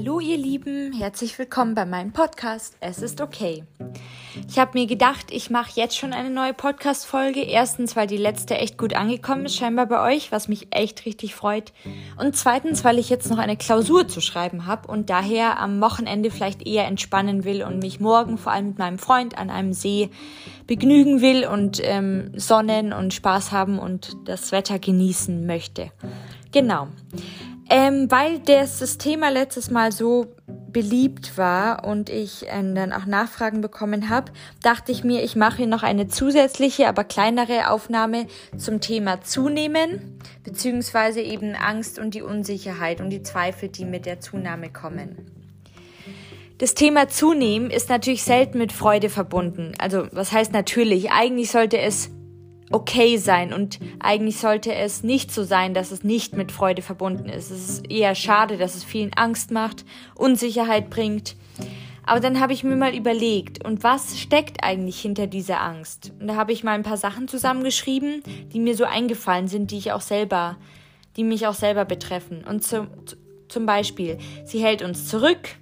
Hallo ihr Lieben, herzlich willkommen bei meinem Podcast Es ist okay. Ich habe mir gedacht, ich mache jetzt schon eine neue Podcast-Folge. Erstens, weil die letzte echt gut angekommen ist, scheinbar bei euch, was mich echt richtig freut. Und zweitens, weil ich jetzt noch eine Klausur zu schreiben habe und daher am Wochenende vielleicht eher entspannen will und mich morgen vor allem mit meinem Freund an einem See begnügen will und ähm, sonnen und Spaß haben und das Wetter genießen möchte. Genau. Ähm, weil das Thema letztes Mal so beliebt war und ich äh, dann auch Nachfragen bekommen habe, dachte ich mir, ich mache noch eine zusätzliche, aber kleinere Aufnahme zum Thema Zunehmen, beziehungsweise eben Angst und die Unsicherheit und die Zweifel, die mit der Zunahme kommen. Das Thema Zunehmen ist natürlich selten mit Freude verbunden. Also was heißt natürlich? Eigentlich sollte es okay sein und eigentlich sollte es nicht so sein, dass es nicht mit Freude verbunden ist. Es ist eher schade, dass es vielen Angst macht, Unsicherheit bringt. Aber dann habe ich mir mal überlegt, und was steckt eigentlich hinter dieser Angst? Und da habe ich mal ein paar Sachen zusammengeschrieben, die mir so eingefallen sind, die ich auch selber, die mich auch selber betreffen. Und zum, zum Beispiel, sie hält uns zurück.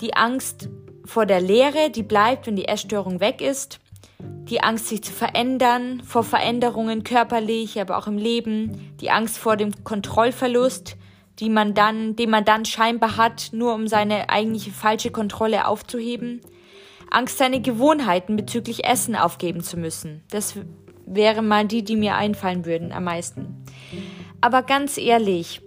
Die Angst vor der Leere, die bleibt, wenn die Essstörung weg ist die Angst, sich zu verändern, vor Veränderungen körperlich, aber auch im Leben, die Angst vor dem Kontrollverlust, die man dann, den man dann scheinbar hat, nur um seine eigentliche falsche Kontrolle aufzuheben, Angst, seine Gewohnheiten bezüglich Essen aufgeben zu müssen. Das wäre mal die, die mir einfallen würden am meisten. Aber ganz ehrlich,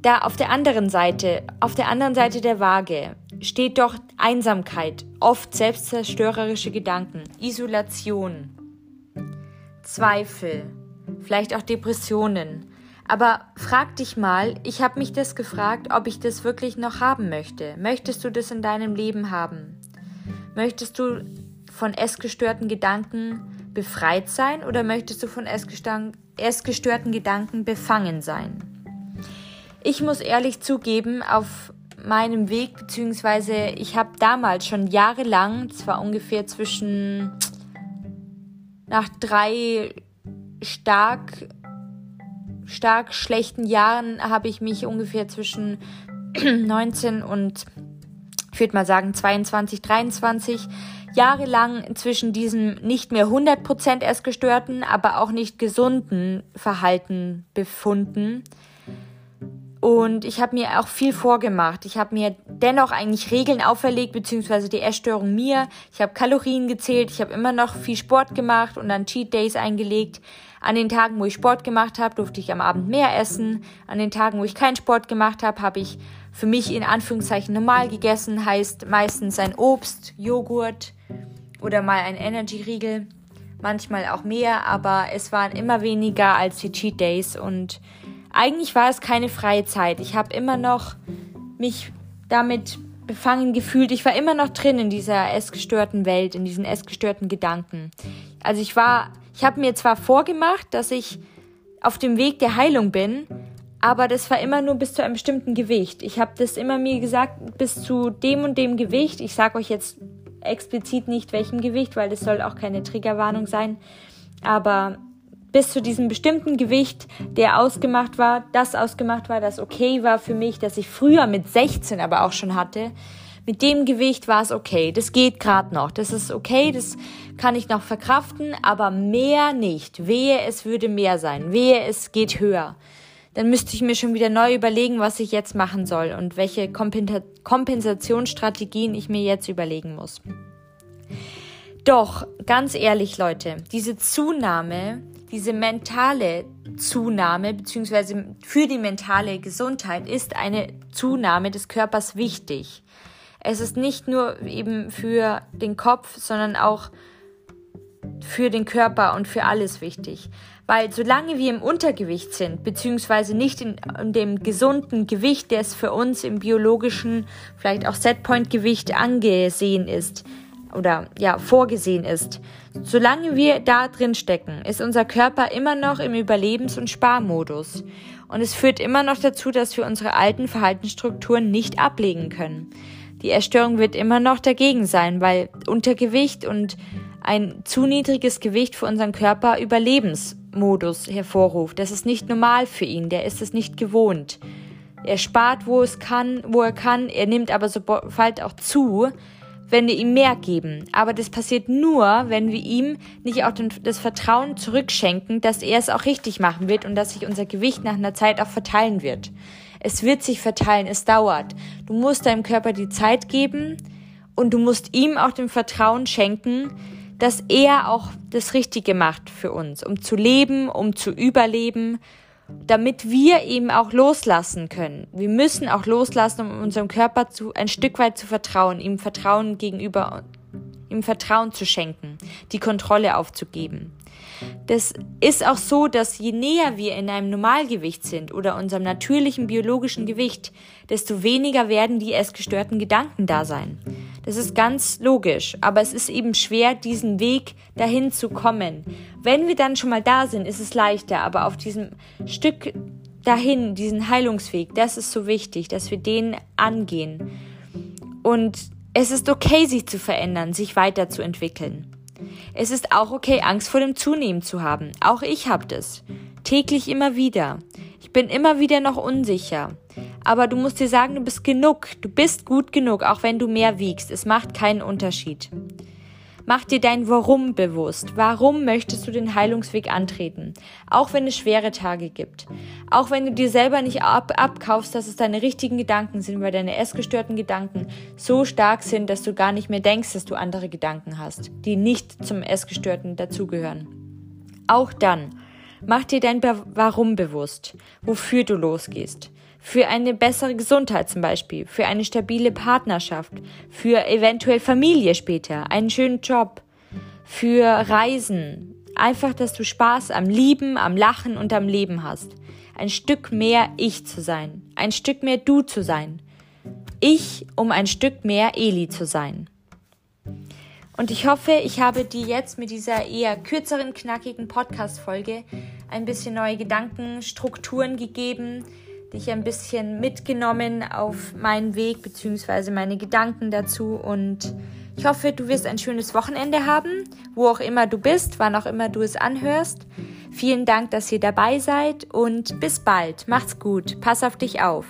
da auf der anderen Seite, auf der anderen Seite der Waage, steht doch Einsamkeit, oft selbstzerstörerische Gedanken, Isolation, Zweifel, vielleicht auch Depressionen. Aber frag dich mal, ich habe mich das gefragt, ob ich das wirklich noch haben möchte. Möchtest du das in deinem Leben haben? Möchtest du von essgestörten Gedanken befreit sein oder möchtest du von essgestörten Gedanken befangen sein? Ich muss ehrlich zugeben, auf meinem Weg, beziehungsweise ich habe damals schon jahrelang, zwar ungefähr zwischen nach drei stark, stark schlechten Jahren, habe ich mich ungefähr zwischen 19 und ich würde mal sagen 22, 23 jahrelang zwischen diesem nicht mehr 100% essgestörten, aber auch nicht gesunden Verhalten befunden. Und ich habe mir auch viel vorgemacht. Ich habe mir dennoch eigentlich Regeln auferlegt, beziehungsweise die Essstörung mir. Ich habe Kalorien gezählt, ich habe immer noch viel Sport gemacht und dann Cheat Days eingelegt. An den Tagen, wo ich Sport gemacht habe, durfte ich am Abend mehr essen. An den Tagen, wo ich keinen Sport gemacht habe, habe ich für mich in Anführungszeichen normal gegessen, heißt meistens ein Obst, Joghurt oder mal ein Energy-Riegel. Manchmal auch mehr, aber es waren immer weniger als die Cheat Days und eigentlich war es keine freie Zeit. Ich habe immer noch mich damit befangen gefühlt. Ich war immer noch drin in dieser essgestörten Welt, in diesen essgestörten Gedanken. Also ich war, ich habe mir zwar vorgemacht, dass ich auf dem Weg der Heilung bin, aber das war immer nur bis zu einem bestimmten Gewicht. Ich habe das immer mir gesagt, bis zu dem und dem Gewicht. Ich sage euch jetzt explizit nicht welchem Gewicht, weil das soll auch keine Triggerwarnung sein. Aber bis zu diesem bestimmten Gewicht, der ausgemacht war, das ausgemacht war, das okay war für mich, dass ich früher mit 16 aber auch schon hatte. Mit dem Gewicht war es okay. Das geht gerade noch. Das ist okay, das kann ich noch verkraften, aber mehr nicht. Wehe, es würde mehr sein. Wehe, es geht höher. Dann müsste ich mir schon wieder neu überlegen, was ich jetzt machen soll und welche Kompensationsstrategien ich mir jetzt überlegen muss. Doch, ganz ehrlich, Leute, diese Zunahme diese mentale Zunahme beziehungsweise für die mentale Gesundheit ist eine Zunahme des Körpers wichtig. Es ist nicht nur eben für den Kopf, sondern auch für den Körper und für alles wichtig. Weil solange wir im Untergewicht sind, beziehungsweise nicht in, in dem gesunden Gewicht, das für uns im biologischen, vielleicht auch Setpoint-Gewicht angesehen ist, oder ja, vorgesehen ist. Solange wir da drin stecken, ist unser Körper immer noch im Überlebens- und Sparmodus. Und es führt immer noch dazu, dass wir unsere alten Verhaltensstrukturen nicht ablegen können. Die Erstörung wird immer noch dagegen sein, weil Untergewicht und ein zu niedriges Gewicht für unseren Körper Überlebensmodus hervorruft. Das ist nicht normal für ihn, der ist es nicht gewohnt. Er spart, wo es kann, wo er kann. Er nimmt aber sobald auch zu, wenn wir ihm mehr geben. Aber das passiert nur, wenn wir ihm nicht auch das Vertrauen zurückschenken, dass er es auch richtig machen wird und dass sich unser Gewicht nach einer Zeit auch verteilen wird. Es wird sich verteilen, es dauert. Du musst deinem Körper die Zeit geben und du musst ihm auch dem Vertrauen schenken, dass er auch das Richtige macht für uns, um zu leben, um zu überleben, damit wir eben auch loslassen können. Wir müssen auch loslassen, um unserem Körper zu, ein Stück weit zu vertrauen, ihm Vertrauen gegenüber, ihm Vertrauen zu schenken, die Kontrolle aufzugeben. Das ist auch so, dass je näher wir in einem Normalgewicht sind oder unserem natürlichen biologischen Gewicht, desto weniger werden die essgestörten Gedanken da sein. Das ist ganz logisch, aber es ist eben schwer, diesen Weg dahin zu kommen. Wenn wir dann schon mal da sind, ist es leichter, aber auf diesem Stück dahin, diesen Heilungsweg, das ist so wichtig, dass wir den angehen. Und es ist okay, sich zu verändern, sich weiterzuentwickeln. Es ist auch okay, Angst vor dem Zunehmen zu haben. Auch ich habe das. Täglich immer wieder. Ich bin immer wieder noch unsicher. Aber du musst dir sagen, du bist genug. Du bist gut genug, auch wenn du mehr wiegst. Es macht keinen Unterschied. Mach dir dein Warum bewusst. Warum möchtest du den Heilungsweg antreten? Auch wenn es schwere Tage gibt. Auch wenn du dir selber nicht ab abkaufst, dass es deine richtigen Gedanken sind, weil deine essgestörten Gedanken so stark sind, dass du gar nicht mehr denkst, dass du andere Gedanken hast, die nicht zum Essgestörten dazugehören. Auch dann, mach dir dein Warum bewusst, wofür du losgehst für eine bessere Gesundheit zum Beispiel, für eine stabile Partnerschaft, für eventuell Familie später, einen schönen Job, für Reisen. Einfach, dass du Spaß am Lieben, am Lachen und am Leben hast. Ein Stück mehr Ich zu sein, ein Stück mehr Du zu sein. Ich, um ein Stück mehr Eli zu sein. Und ich hoffe, ich habe dir jetzt mit dieser eher kürzeren, knackigen Podcast-Folge ein bisschen neue Gedanken, Strukturen gegeben, dich ein bisschen mitgenommen auf meinen Weg bzw. meine Gedanken dazu und ich hoffe, du wirst ein schönes Wochenende haben, wo auch immer du bist, wann auch immer du es anhörst. Vielen Dank, dass ihr dabei seid und bis bald. Macht's gut. Pass auf dich auf.